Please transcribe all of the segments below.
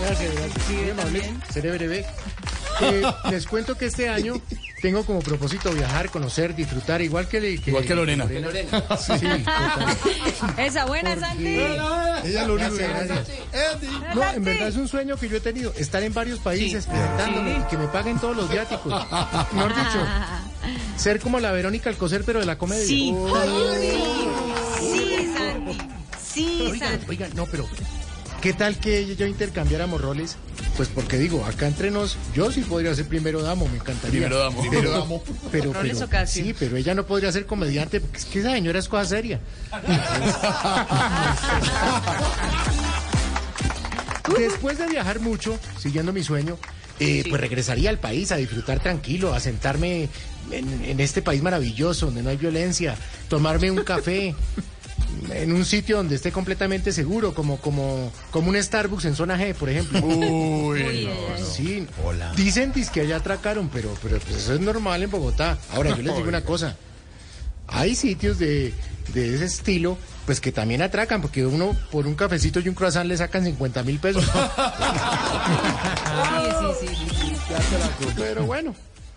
Gracias, gracias. Muy amable. Seré breve. Eh, les cuento que este año tengo como propósito viajar, conocer, disfrutar, igual que, que Igual que Lorena. Sí, total. Esa buena, Santi. Ella lo único Gracias, gracias. No, en verdad es un sueño que yo he tenido, estar en varios países presentándome y que me paguen todos los viáticos. Mejor dicho, ser como la Verónica Alcocer, pero de la comedia. Sí. Oh. Sí, Santi. Sí, Oigan, Santi. oigan, no, pero ¿qué tal que yo intercambiáramos roles? Pues porque digo, acá entre nos, yo sí podría ser primero damo, me encantaría. Primero damo. Pero, Primero damo. Pero, Roles pero- Ocasio. sí, pero ella no podría ser comediante porque es que esa señora es cosa seria. Después de viajar mucho, siguiendo mi sueño, eh, pues regresaría al país a disfrutar tranquilo, a sentarme en, en este país maravilloso donde no hay violencia, tomarme un café en un sitio donde esté completamente seguro, como, como, como un Starbucks en zona G, por ejemplo. Uy, Sí, dicen dis que allá atracaron, pero, pero pues eso es normal en Bogotá. Ahora, yo les digo una cosa. Hay sitios de, de ese estilo, pues que también atracan, porque uno por un cafecito y un croissant le sacan 50 mil pesos. Sí, sí, sí, pero bueno.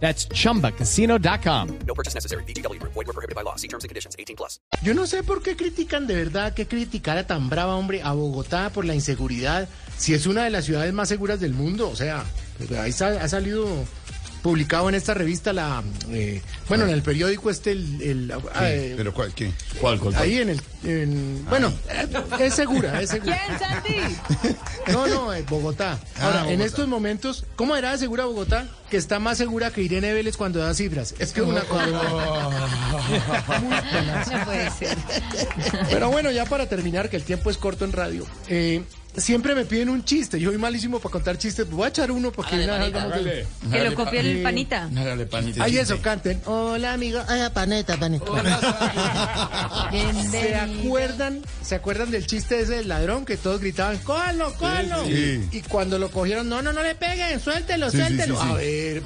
That's chumbacasino.com. No purchase necessary. VGW Group. Void were prohibited by law. See terms and conditions. 18 plus. Yo no sé por qué critican de verdad, qué criticar a tan brava, hombre, a Bogotá por la inseguridad, si es una de las ciudades más seguras del mundo. O sea, pues, ahí ha salido publicado en esta revista la, eh, bueno, en el periódico este, el, el- ah, eh, ¿Pero cuál? ¿Qué? ¿Cuál? cuál, cuál? ahí en el, en- bueno, eh, es segura, es segura. ¿Quién, Santi? No, no, eh, Bogotá. Ahora, en Bogotá. estos momentos, ¿cómo era de segura Bogotá? Que está más segura que Irene Vélez cuando da cifras. Es que una cosa... Muy. No puede ser. Pero bueno, ya para terminar, que el tiempo es corto en radio. eh, siempre me piden un chiste. Yo soy malísimo para contar chistes. Voy a echar uno porque Que lo copió el panita. Hágale panita. Chiste. eso, canten. Hola, amigo. Ay, paneta, paneta. ¿Se acuerdan? ¿Se acuerdan del chiste ese del ladrón que todos gritaban, cójanlo? sí. Y cuando lo cogieron, no, no, no le peguen, suéltelo, Sí, sí, suéltelo. sí, sí. A ver,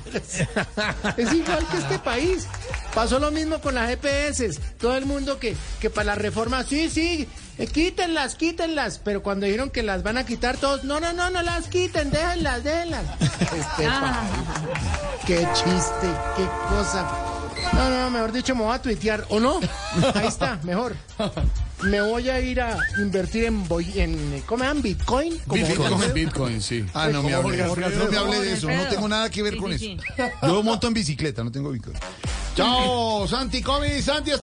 es igual que este país. Pasó lo mismo con las GPS. Todo el mundo que, que para la reforma, sí, sí, eh, quítenlas, quítenlas. Pero cuando dijeron que las van a quitar todos, no, no, no, no las quiten, déjenlas, déjenlas. Este Ah. país. Qué chiste, qué cosa. No, no, mejor dicho, me voy a tuitear. ¿O no? Ahí está, mejor. Me voy a ir a invertir en, boy- en ¿cómo se llama? Bitcoin. Bitcoin, Bitcoin, sí. Ah, no me hable, no me hable de eso, no tengo nada que ver con eso. Yo monto en bicicleta, no tengo Bitcoin. Chao, Santi, come, Santi.